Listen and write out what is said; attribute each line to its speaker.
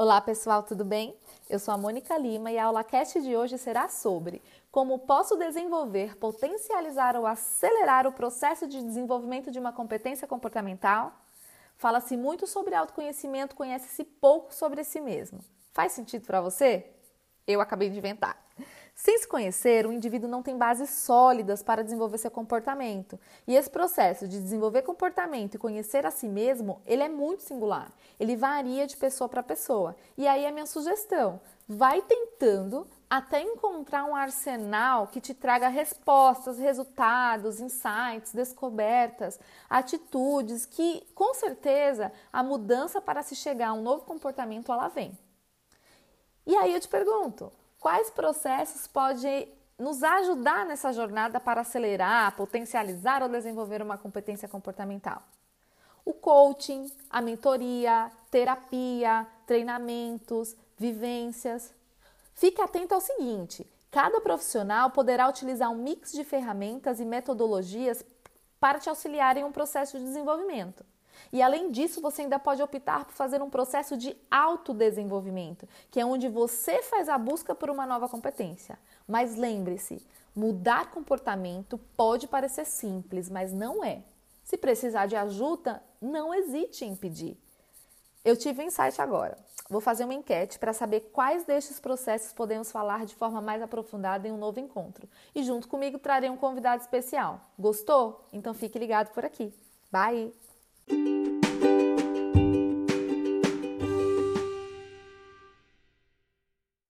Speaker 1: Olá pessoal, tudo bem? Eu sou a Mônica Lima e a aula cast de hoje será sobre como posso desenvolver, potencializar ou acelerar o processo de desenvolvimento de uma competência comportamental. Fala-se muito sobre autoconhecimento, conhece-se pouco sobre si mesmo. Faz sentido para você? Eu acabei de inventar. Sem se conhecer, o indivíduo não tem bases sólidas para desenvolver seu comportamento. E esse processo de desenvolver comportamento e conhecer a si mesmo, ele é muito singular. Ele varia de pessoa para pessoa. E aí a minha sugestão, vai tentando até encontrar um arsenal que te traga respostas, resultados, insights, descobertas, atitudes que, com certeza, a mudança para se chegar a um novo comportamento ela vem. E aí eu te pergunto, Quais processos podem nos ajudar nessa jornada para acelerar, potencializar ou desenvolver uma competência comportamental? O coaching, a mentoria, terapia, treinamentos, vivências. Fique atento ao seguinte: cada profissional poderá utilizar um mix de ferramentas e metodologias para te auxiliar em um processo de desenvolvimento. E além disso, você ainda pode optar por fazer um processo de autodesenvolvimento, que é onde você faz a busca por uma nova competência. Mas lembre-se, mudar comportamento pode parecer simples, mas não é. Se precisar de ajuda, não hesite em pedir. Eu tive um insight agora. Vou fazer uma enquete para saber quais destes processos podemos falar de forma mais aprofundada em um novo encontro. E junto comigo trarei um convidado especial. Gostou? Então fique ligado por aqui. Bye! Thank you.